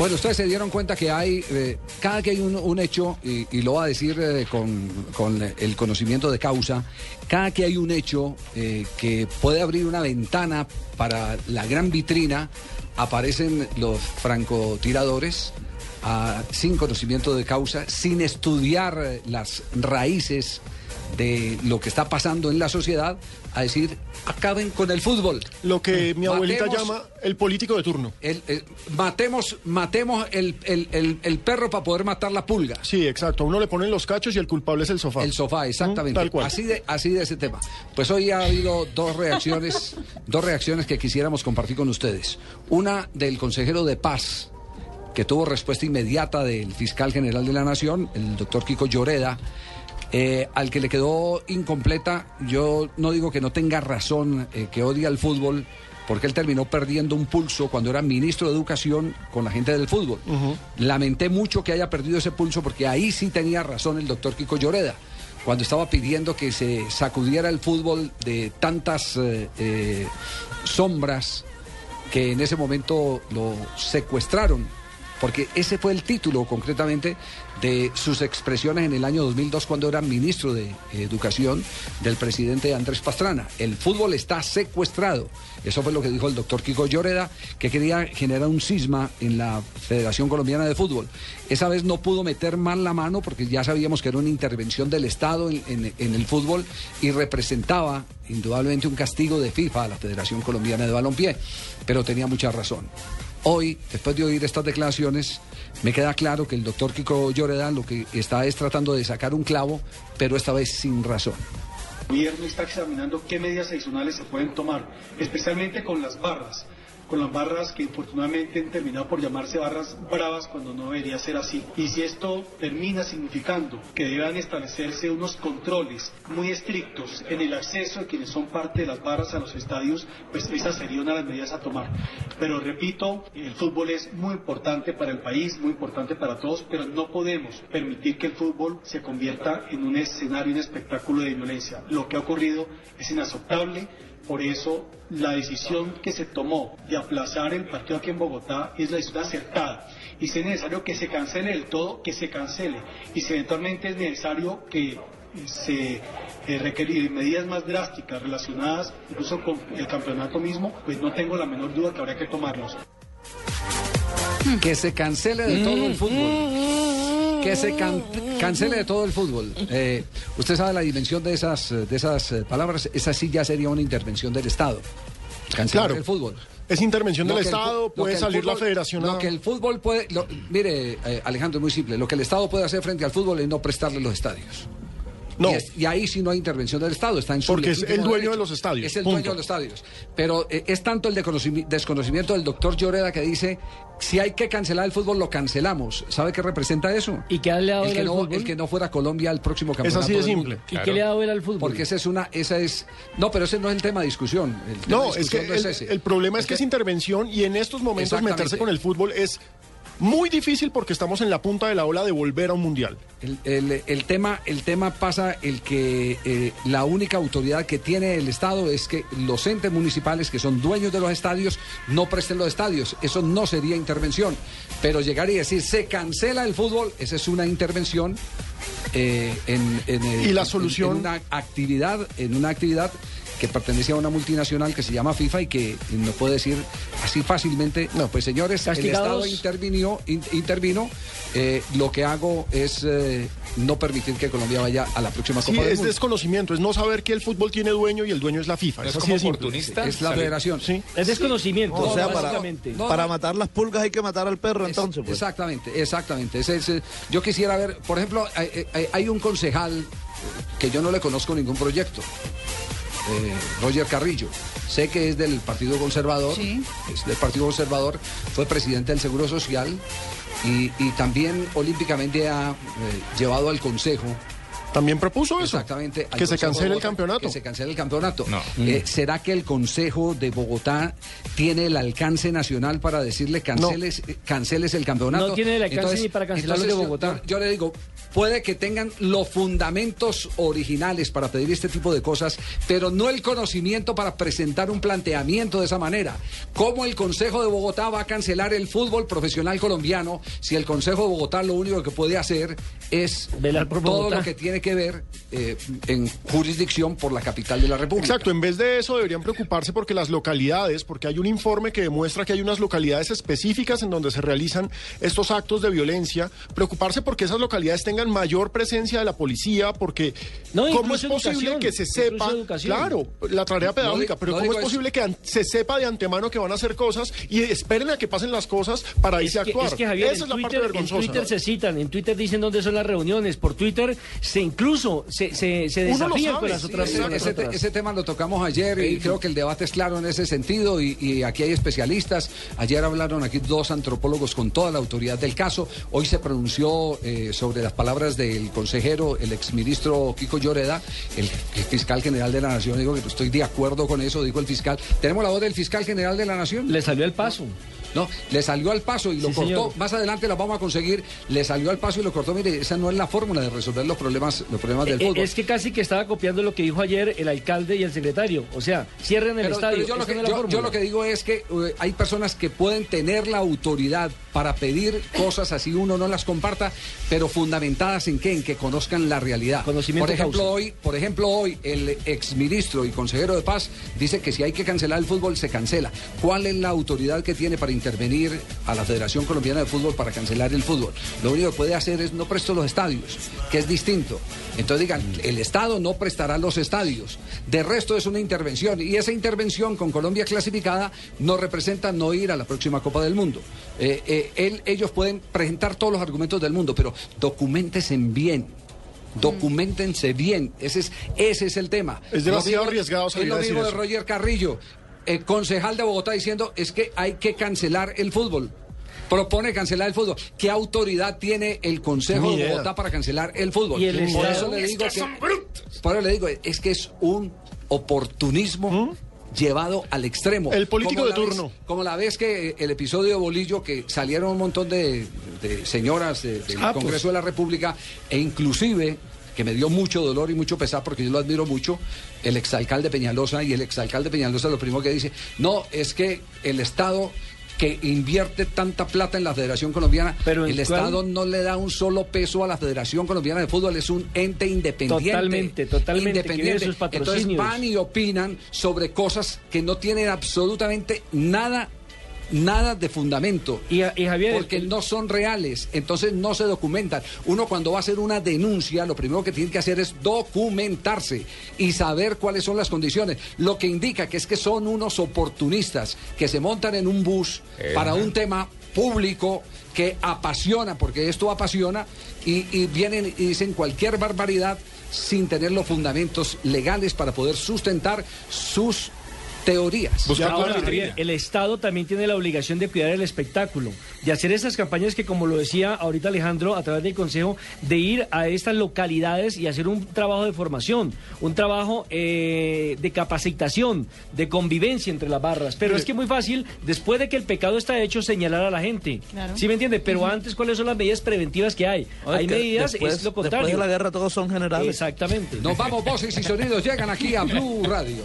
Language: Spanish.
Bueno, ustedes se dieron cuenta que hay, eh, cada que hay un, hecho, y, lo va a decir eh, con, con el conocimiento de causa, cada que hay un hecho eh, que puede abrir una ventana para la gran vitrina, aparecen los francotiradores ah, sin conocimiento de causa, sin estudiar las raíces de lo que está pasando en la sociedad, a decir, acaben con el fútbol. Lo que mi abuelita Matemos- llama el político de turno. el- el- matemos matemos el, el- perro para poder matar la pulga. Sí, exacto. Uno le ponen los cachos y el culpable es el sofá. El sofá, exactamente. Mm, Tal cual. Así de, así de ese tema. Pues hoy ha habido dos reacciones, dos reacciones que quisiéramos compartir con ustedes. Una del consejero de paz, que tuvo respuesta inmediata del fiscal general de la Nación, el doctor Kiko Lloreda, eh, al que le quedó incompleta. Yo no digo que no tenga razón, eh, que odia el fútbol, porque él terminó perdiendo un pulso cuando era ministro de Educación con la gente del fútbol. Lamenté mucho que haya perdido ese pulso, porque ahí sí tenía razón el doctor Kiko Lloreda. Cuando estaba pidiendo que se sacudiera el fútbol de tantas eh, eh, sombras que en ese momento lo secuestraron, porque ese fue el título concretamente de sus expresiones en el año 2002 cuando era ministro de Educación del presidente Andrés Pastrana. El fútbol está secuestrado. Eso fue lo que dijo el doctor Kiko Lloreda, que quería generar un cisma en la Federación Colombiana de Fútbol. Esa vez no pudo meter mal la mano porque ya sabíamos que era una intervención del Estado en, en- en el fútbol y representaba indudablemente un castigo de FIFA a la Federación Colombiana de Balompié, pero tenía mucha razón. Hoy, después de oír estas declaraciones, me queda claro que el doctor Kiko Lloreda lo que está es tratando de sacar un clavo, pero esta vez sin razón. El gobierno está examinando qué medidas adicionales se pueden tomar, especialmente con las barras, con las barras que infortunadamente han terminado por llamarse barras bravas cuando no debería ser así. Y si esto termina significando que deban establecerse unos controles muy estrictos en el acceso de quienes son parte de las barras a los estadios, pues esa sería una de las medidas a tomar. Pero repito, el fútbol es muy importante para el país, muy importante para todos, pero no podemos permitir que el fútbol se convierta en un escenario, un espectáculo de violencia. Lo que ha ocurrido es inaceptable. Por eso la decisión que se tomó de aplazar el partido aquí en Bogotá es la decisión acertada. Y si es necesario que se cancele del todo, que se cancele. Y si eventualmente es necesario que se eh, requerir medidas más drásticas relacionadas incluso con el campeonato mismo, pues no tengo la menor duda que habría que tomarlos. Que se cancele de todo el fútbol. Que se can- cancele de todo el fútbol. Eh, usted sabe la dimensión de esas, de esas eh, palabras. Esa sí ya sería una intervención del Estado. Cancelar Claro. el fútbol. Es intervención Lo del el Estado, puede salir la federación Lo que el fútbol puede. lo- mire, eh, Alejandro, es muy simple. Lo que el Estado puede hacer frente al fútbol es no prestarle los estadios. No. Y, es- y ahí sí no hay intervención del Estado, está en su Porque es el dueño derecho. de los estadios, Es el punto. dueño de los estadios. Pero eh, es tanto el desconocimi- desconocimiento del doctor Lloreda que dice, si hay que cancelar el fútbol, lo cancelamos. ¿Sabe qué representa eso? ¿Y qué le ha dado el que, no, fútbol? el que no fuera a Colombia al próximo Es campeonato así de simple. mundo. ¿Y qué le ha dado él al fútbol? Porque esa es una, esa es, no, pero ese no es el tema de discusión. El tema No, de es que discusión no el, ese. el problema es que es intervención y en estos momentos meterse con el fútbol es muy difícil porque estamos en la punta de la ola de volver a un mundial. El, el- el tema, el tema pasa el que eh, la única autoridad que tiene el Estado es que los entes municipales que son dueños de los estadios no presten los estadios. Eso no sería intervención. Pero llegar y decir se cancela el fútbol, esa es una intervención eh, en, en, Y la solución- en una actividad, en una actividad que pertenece a una multinacional que se llama FIFA y que no puede decir así fácilmente, no, pues señores, el Castigados. Estado intervino, in- intervino, eh, lo que hago es eh, no permitir que Colombia vaya a la próxima Sí, Copa del es Mundo. desconocimiento, es no saber que el fútbol tiene dueño y el dueño es la FIFA. ¿No Es es como oportunista? Es la federación. Sí. Es desconocimiento, O sea, para. No, para matar las pulgas hay que matar al perro, Es- entonces. Pues. Exactamente, exactamente. Ese es, yo quisiera ver, por ejemplo, hay, hay- hay un concejal que yo no le conozco ningún proyecto. Eh, Roger Carrillo. Sé que es del Partido Conservador, Sí. es del Partido Conservador, fue presidente del Seguro Social y, y también olímpicamente ha eh, llevado al Consejo También propuso eso. Exactamente. Que se cancele el campeonato. Que se cancele el campeonato. No. Eh, ¿Será que el Consejo de Bogotá tiene el alcance nacional para decirle canceles, canceles el campeonato? No tiene el alcance ni para cancelarlo de Bogotá. Yo, yo le digo, puede que tengan los fundamentos originales para pedir este tipo de cosas, pero no el conocimiento para presentar un planteamiento de esa manera. ¿Cómo el Consejo de Bogotá va a cancelar el fútbol profesional colombiano si el Consejo de Bogotá lo único que puede hacer es Velar por todo Bogotá. lo que tiene que ver eh, en jurisdicción por la capital de la República. Exacto, en vez de eso deberían preocuparse porque las localidades, porque hay un informe que demuestra que hay unas localidades específicas en donde se realizan estos actos de violencia, preocuparse porque esas localidades tengan mayor presencia de la policía, porque No, cómo es posible que se sepa, claro, la tarea pedagógica, pero no cómo es eso. posible que se sepa de antemano que van a hacer cosas y esperen a que pasen las cosas para irse a actuar. es que, Javier, Esa en es la parte Twitter, en vergonzosa. Twitter se citan, en Twitter dicen dónde son las reuniones, por Twitter se incluso se, se, se desafían sabe, con las sí, otras Ese, las ese te- otras. ese tema lo tocamos ayer y creo que el debate es claro en ese sentido y, y aquí hay especialistas. Ayer hablaron aquí dos antropólogos con toda la autoridad del caso. Hoy se pronunció eh, sobre las palabras del consejero, el exministro Kiko Lloreda, el, el fiscal general de la Nación. Digo que estoy de acuerdo con eso, dijo el fiscal. ¿Tenemos la voz del fiscal general de la Nación? Le salió el paso. No, le salió al paso y lo Sí, cortó. señor. Más adelante la vamos a conseguir. Le salió al paso y lo cortó. Mire, esa no es la fórmula de resolver los problemas, los problemas del Eh, fútbol. Es que casi que estaba copiando lo que dijo ayer el alcalde y el secretario. O sea, cierren el Pero- estadio. pero yo, lo que, no yo- lo que digo es que eh, hay personas que pueden tener la autoridad para pedir cosas así uno no las comparta, pero fundamentadas en qué, en que conozcan la realidad. Conocimiento por ejemplo, causa. hoy, por ejemplo, hoy el exministro y consejero de paz dice que si hay que cancelar el fútbol se cancela. ¿Cuál es la autoridad que tiene para intervenir a la Federación Colombiana de Fútbol para cancelar el fútbol? Lo único que puede hacer es no presto los estadios, que es distinto. Entonces digan, el Estado no prestará los estadios. De resto es una intervención y esa intervención con Colombia clasificada no representa no ir a la próxima Copa del Mundo. Eh, eh, él- ellos pueden presentar todos los argumentos del mundo, pero documentense bien. Documentense bien, ese es, ese es el tema. Es demasiado Lo mismo- arriesgado Es lo mismo de. Roger Carrillo, eh, concejal de Bogotá, diciendo es que hay que cancelar el fútbol. Propone cancelar el fútbol. ¿Qué autoridad tiene el Consejo de. Bogotá para cancelar el fútbol? ¿Y el Por eso le digo que, por eso le digo, es que es un oportunismo llevado al extremo. ¿Mm? El político de vez- turno. como la vez que el episodio de Bolillo, que salieron un montón de, de señoras de- del Ah, pues. Congreso de la República, e inclusive que me dio mucho dolor y mucho pesar porque yo lo admiro mucho, el exalcalde Peñalosa y el exalcalde Peñalosa lo primero que dice, no, es que el Estado que invierte tanta plata en la Federación Colombiana, Pero ¿en el cuál? Estado no le da un solo peso a la Federación Colombiana de Fútbol, es un ente independiente. Totalmente, totalmente, de sus Entonces van y opinan sobre cosas que no tienen absolutamente nada nada de fundamento. Y, y Javier, Porque el- no son reales, entonces no se documentan. Uno cuando va a hacer una denuncia, lo primero que tiene que hacer es documentarse y saber cuáles son las condiciones. Lo que indica que es que son unos oportunistas que se montan en un bus para un tema público que apasiona, porque esto apasiona, y, y vienen y dicen cualquier barbaridad sin tener los fundamentos legales para poder sustentar sus teorías. Ahora, la Javier, el Estado también tiene la obligación de cuidar el espectáculo, de hacer esas campañas que, como lo decía ahorita Alejandro, a través del Consejo, de ir a estas localidades y hacer un trabajo de formación, un trabajo eh, de capacitación, de convivencia entre las barras. Pero es que es muy fácil, después de que el pecado está hecho, señalar a la gente. Claro. ¿Sí me entiende? Pero antes, ¿cuáles son las medidas preventivas que hay? Oye, hay que medidas, después, es lo Después contrario. de la guerra todos son generales. Exactamente. Nos vamos, voces y sonidos llegan aquí a Blue Radio.